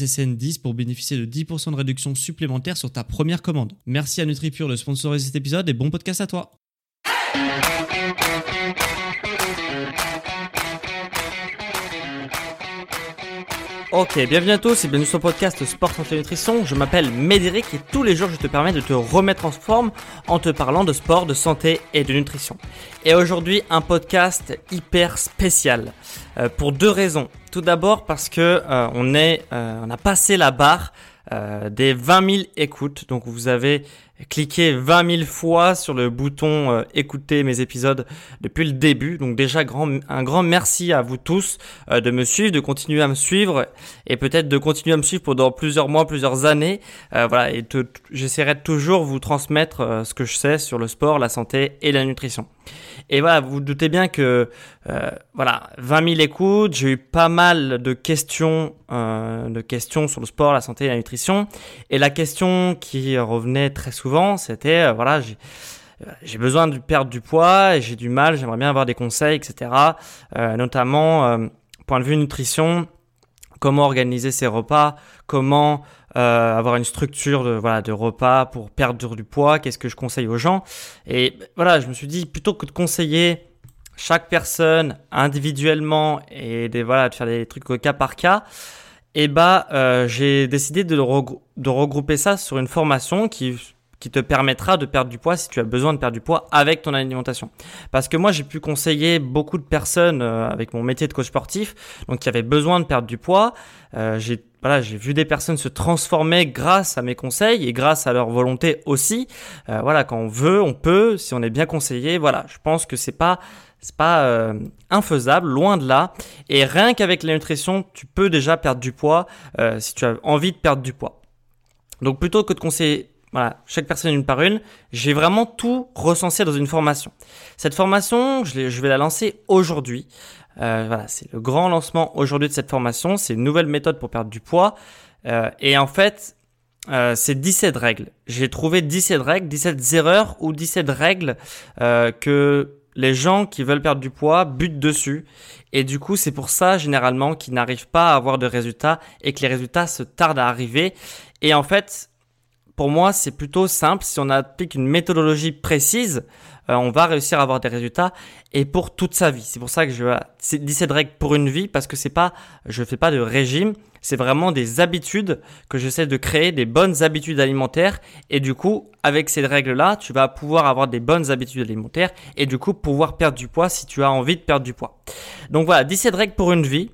SSN10 pour bénéficier de 10% de réduction supplémentaire sur ta première commande. Merci à NutriPure de sponsoriser cet épisode et bon podcast à toi. Ok, bienvenue à tous et bienvenue sur le podcast Sport Santé Nutrition. Je m'appelle Médéric et tous les jours je te permets de te remettre en forme en te parlant de sport, de santé et de nutrition. Et aujourd'hui un podcast hyper spécial euh, pour deux raisons. Tout d'abord parce que euh, on euh, a passé la barre des 20 000 écoutes. Donc vous avez cliquez 20 000 fois sur le bouton euh, écouter mes épisodes depuis le début. Donc déjà grand, un grand merci à vous tous euh, de me suivre, de continuer à me suivre et peut-être de continuer à me suivre pendant plusieurs mois, plusieurs années. Euh, voilà et j'essaierai toujours vous transmettre ce que je sais sur le sport, la santé et la nutrition. Et voilà, vous, doutez bien que voilà 20 000 écoutes, j'ai eu pas mal de questions, questions sur le sport, la santé et la nutrition. Et la question qui revenait très souvent c'était euh, voilà, j'ai besoin de perdre du poids et j'ai du mal, j'aimerais bien avoir des conseils, etc. Euh, notamment, euh, point de vue nutrition, comment organiser ses repas, comment avoir une structure de, voilà, de repas pour perdre du poids, qu'est-ce que je conseille aux gens. Et voilà, je me suis dit, plutôt que de conseiller chaque personne individuellement et voilà, de faire des trucs au cas par cas, eh bah, j'ai décidé de regrouper ça sur une formation qui qui te permettra de perdre du poids si tu as besoin de perdre du poids avec ton alimentation. Parce que moi, j'ai pu conseiller beaucoup de personnes euh, avec mon métier de coach sportif, donc qui avaient besoin de perdre du poids. Euh, j'ai voilà, j'ai vu des personnes se transformer grâce à mes conseils et grâce à leur volonté aussi. Euh, voilà, quand on veut, on peut, si on est bien conseillé. Voilà, je pense que c'est pas c'est pas infaisable, loin de là. Et rien qu'avec la nutrition, tu peux déjà perdre du poids si tu as envie de perdre du poids. Donc plutôt que de conseiller voilà, chaque personne une par une. J'ai vraiment tout recensé dans une formation. Cette formation, je, vais la lancer aujourd'hui. Euh, voilà, c'est le grand lancement aujourd'hui de cette formation. C'est une nouvelle méthode pour perdre du poids. Euh, et en fait, euh, c'est 17 règles. J'ai trouvé 17 règles, 17 erreurs ou 17 règles que les gens qui veulent perdre du poids butent dessus. Et du coup, c'est pour ça, généralement, qu'ils n'arrivent pas à avoir de résultats et que les résultats se tardent à arriver. Et en fait, pour moi, c'est plutôt simple. Si on applique une méthodologie précise, euh, on va réussir à avoir des résultats et pour toute sa vie. C'est pour ça que je dis cette règle pour une vie parce que c'est pas, je fais pas de régime, c'est vraiment des habitudes que j'essaie de créer, des bonnes habitudes alimentaires. Et du coup, avec ces règles-là, tu vas pouvoir avoir des bonnes habitudes alimentaires et du coup pouvoir perdre du poids si tu as envie de perdre du poids. Donc voilà, 17 règles pour une vie.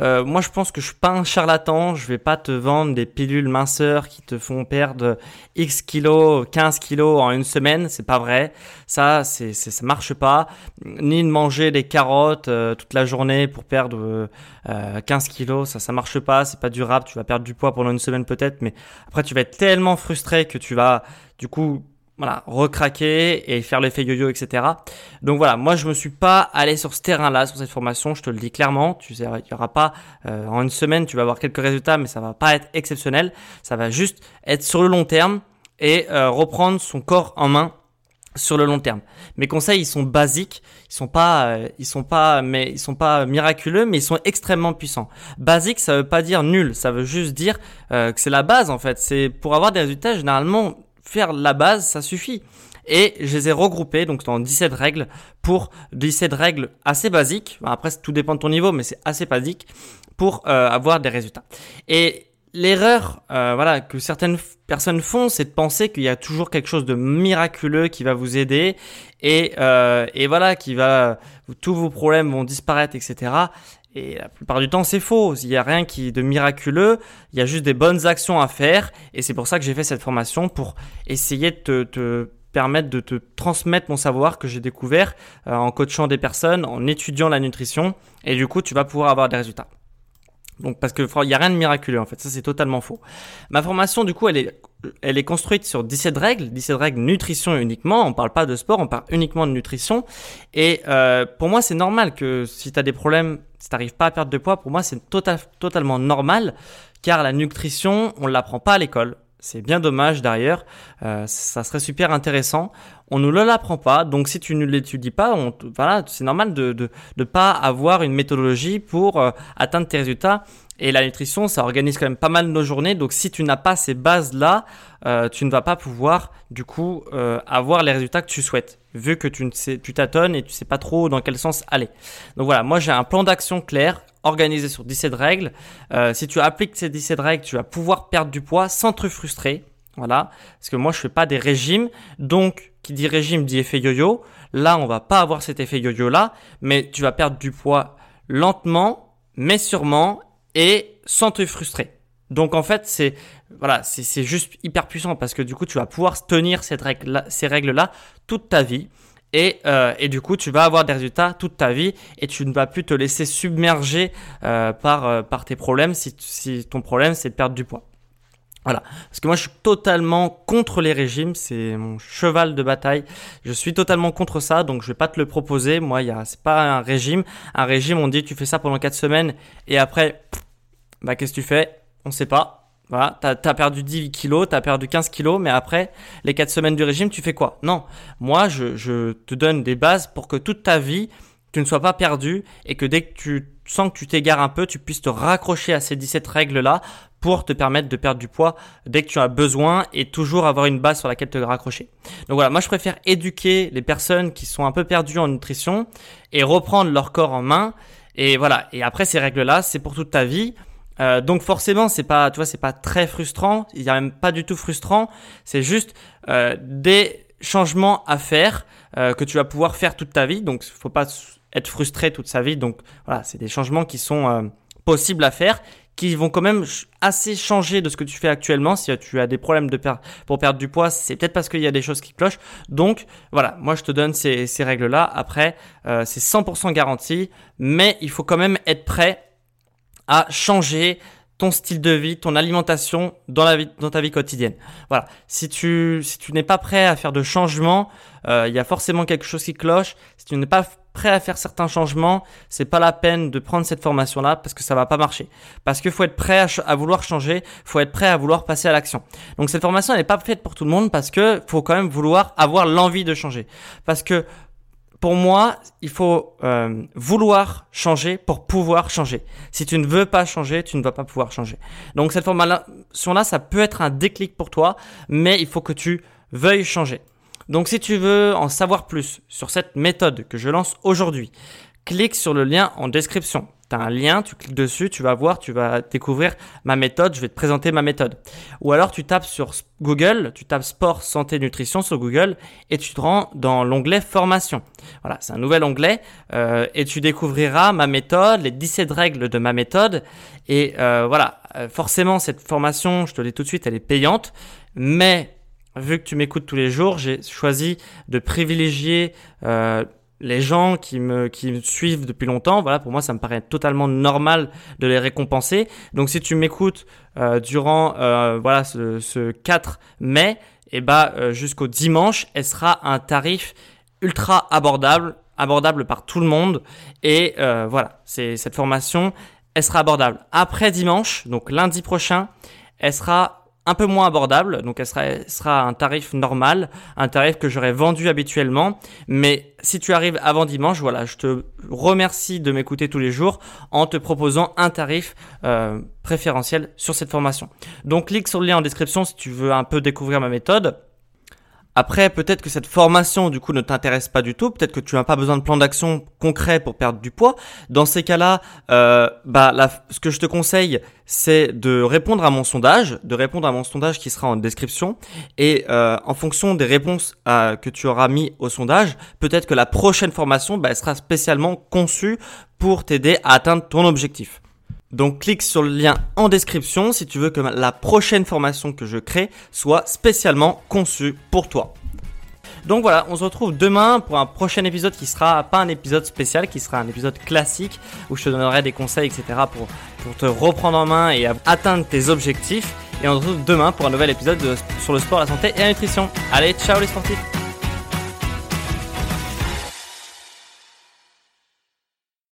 Euh, moi, je pense que je suis pas un charlatan. Je vais pas te vendre des pilules minceurs qui te font perdre X kilos, 15 kilos en une semaine. C'est pas vrai. Ça, c'est, ça marche pas. Ni de manger des carottes euh, toute la journée pour perdre euh, 15 kilos. Ça, ça marche pas c'est pas durable, tu vas perdre du poids pendant une semaine peut-être, mais après tu vas être tellement frustré que tu vas du coup voilà, recraquer et faire l'effet yo-yo, etc. Donc voilà, moi je me suis pas allé sur ce terrain-là, sur cette formation, je te le dis clairement. Tu sais, il y aura pas euh, en une semaine, tu vas avoir quelques résultats, mais ça va pas être exceptionnel. Ça va juste être sur le long terme et euh, reprendre son corps en main sur le long terme. Mes conseils, ils sont basiques, ils sont pas, euh, ils sont pas, mais ils sont pas miraculeux, mais ils sont extrêmement puissants. Basique, ça veut pas dire nul, ça veut juste dire euh, que c'est la base en fait. C'est pour avoir des résultats, généralement, faire la base, ça suffit. Et je les ai regroupés donc dans 17 règles pour 17 règles assez basiques. Après, tout dépend de ton niveau, mais c'est assez basique pour euh, avoir des résultats. Et l'erreur euh, voilà que certaines personnes font, c'est de penser qu'il y a toujours quelque chose de miraculeux qui va vous aider et, euh, et voilà qui va tous vos problèmes vont disparaître, etc. Et la plupart du temps, c'est faux. Il n'y a rien qui de miraculeux. Il y a juste des bonnes actions à faire. Et c'est pour ça que j'ai fait cette formation pour essayer de te, te permettre de te transmettre mon savoir que j'ai découvert euh, en coachant des personnes, en étudiant la nutrition. Et du coup, tu vas pouvoir avoir des résultats. Donc parce que il y a rien de miraculeux en fait, ça c'est totalement faux. Ma formation du coup, elle est elle est construite sur 17 règles, 17 règles nutrition uniquement, on parle pas de sport, on parle uniquement de nutrition et euh, pour moi, c'est normal que si tu as des problèmes, si tu n'arrives pas à perdre de poids, pour moi, c'est tota-, totalement normal car la nutrition, on ne l'apprend pas à l'école. C'est bien dommage d'ailleurs, euh, ça serait super intéressant. On ne l'apprend pas, donc si tu ne l'étudies pas, on, voilà, c'est normal de, de de pas avoir une méthodologie pour euh, atteindre tes résultats. Et la nutrition, ça organise quand même pas mal nos journées. Donc si tu n'as pas ces bases-là, euh, tu ne vas pas pouvoir du coup euh, avoir les résultats que tu souhaites, vu que tu ne sais, tu tâtonnes et tu sais pas trop dans quel sens aller. Donc voilà, moi j'ai un plan d'action clair organisé sur 17 règles. Euh, si tu appliques ces 17 règles, tu vas pouvoir perdre du poids sans te frustrer. Voilà, parce que moi je fais pas des régimes, donc qui dit régime dit effet yo-yo. Là, on va pas avoir cet effet yo-yo là, mais tu vas perdre du poids lentement, mais sûrement et sans te frustrer. Donc en fait, c'est voilà, c'est juste hyper puissant parce que du coup, tu vas pouvoir tenir cette règle -là, ces toute ta vie. Et, euh, et, du coup, tu vas avoir des résultats toute ta vie et tu ne vas plus te laisser submerger euh, par, euh, par tes problèmes si, si ton problème c'est de perdre du poids. Voilà, parce que moi je suis totalement contre les régimes, c'est mon cheval de bataille. Je suis totalement contre ça, donc je vais pas te le proposer. Moi, il c'est pas un régime. Un régime, on dit tu fais ça pendant 4 semaines et après, bah qu'est-ce que tu fais? On sait pas. Voilà, t'as as perdu 10 kilos, t'as perdu 15 kilos, mais après les 4 semaines du régime, tu fais quoi? Non, moi je, je te donne des bases pour que toute ta vie tu ne sois pas perdu et que dès que tu sens que tu t'égares un peu, tu puisses te raccrocher à ces 17 règles-là pour te permettre de perdre du poids dès que tu as besoin et toujours avoir une base sur laquelle te raccrocher. Donc voilà, moi je préfère éduquer les personnes qui sont un peu perdues en nutrition et reprendre leur corps en main. Et voilà, et après ces règles-là, c'est pour toute ta vie. Euh, donc forcément, c'est pas, tu vois, c'est pas très frustrant. Il y a même pas du tout frustrant. C'est juste euh, des changements à faire euh, que tu vas pouvoir faire toute ta vie. Donc, faut pas être frustré toute sa vie. Donc voilà, c'est des changements qui sont euh, possibles à faire, qui vont quand même assez changer de ce que tu fais actuellement. Si tu as des problèmes de per pour perdre du poids, c'est peut-être parce qu'il y a des choses qui clochent. Donc voilà, moi je te donne ces, ces règles-là. Après, euh, c'est 100% garanti, mais il faut quand même être prêt à changer ton style de vie, ton alimentation dans, la vie, dans ta vie quotidienne. Voilà. Si tu, si tu n'es pas prêt à faire de changements, euh, il y a forcément quelque chose qui cloche. Si tu n'es pas prêt à faire certains changements, c'est pas la peine de prendre cette formation là parce que ça va pas marcher. Parce qu'il faut être prêt à, à, vouloir changer, faut être prêt à vouloir passer à l'action. Donc cette formation elle n'est pas faite pour tout le monde parce que faut quand même vouloir avoir l'envie de changer. Parce que pour moi, il faut euh, vouloir changer pour pouvoir changer. Si tu ne veux pas changer, tu ne vas pas pouvoir changer. Donc cette formation-là, ça peut être un déclic pour toi, mais il faut que tu veuilles changer. Donc si tu veux en savoir plus sur cette méthode que je lance aujourd'hui, clique sur le lien en description tu as un lien, tu cliques dessus, tu vas voir, tu vas découvrir ma méthode, je vais te présenter ma méthode. Ou alors tu tapes sur Google, tu tapes sport, santé, nutrition sur Google et tu te rends dans l'onglet formation. Voilà, c'est un nouvel onglet euh, et tu découvriras ma méthode, les 17 règles de ma méthode. Et euh, voilà, euh, forcément cette formation, je te l'ai tout de suite, elle est payante, mais vu que tu m'écoutes tous les jours, j'ai choisi de privilégier les gens qui me, qui me suivent depuis longtemps, voilà, pour moi, ça me paraît totalement normal de les récompenser. Donc, si tu m'écoutes euh, durant euh, voilà ce, ce, 4 mai, et eh bah ben, euh, jusqu'au dimanche, elle sera un tarif ultra abordable, abordable par tout le monde. Et euh, voilà, c'est cette formation, elle sera abordable. Après dimanche, donc lundi prochain, elle sera un peu moins abordable, donc elle sera, un tarif normal, un tarif que j'aurais vendu habituellement. Mais si tu arrives avant dimanche, voilà, je te remercie de m'écouter tous les jours en te proposant un tarif euh, préférentiel sur cette formation. Donc clique sur le lien en description si tu veux un peu découvrir ma méthode. Après, peut-être que cette formation, du coup, ne t'intéresse pas du tout. Peut-être que tu n'as pas besoin de plan d'action concret pour perdre du poids. Dans ces cas-là, euh, bah, ce que je te conseille, c'est de répondre à mon sondage, de répondre à mon sondage qui sera en description. Et euh, en fonction des réponses euh, que tu auras mis au sondage, peut-être que la prochaine formation bah, sera spécialement conçue pour t'aider à atteindre ton objectif. Donc clique sur le lien en description si tu veux que la prochaine formation que je crée soit spécialement conçue pour toi. Donc voilà, on se retrouve demain pour un prochain épisode qui sera pas un épisode spécial, qui sera un épisode classique où je te donnerai des conseils, etc. pour, pour te reprendre en main et atteindre tes objectifs. Et on se retrouve demain pour un nouvel épisode sur le sport, la santé et la nutrition. Allez, ciao les sportifs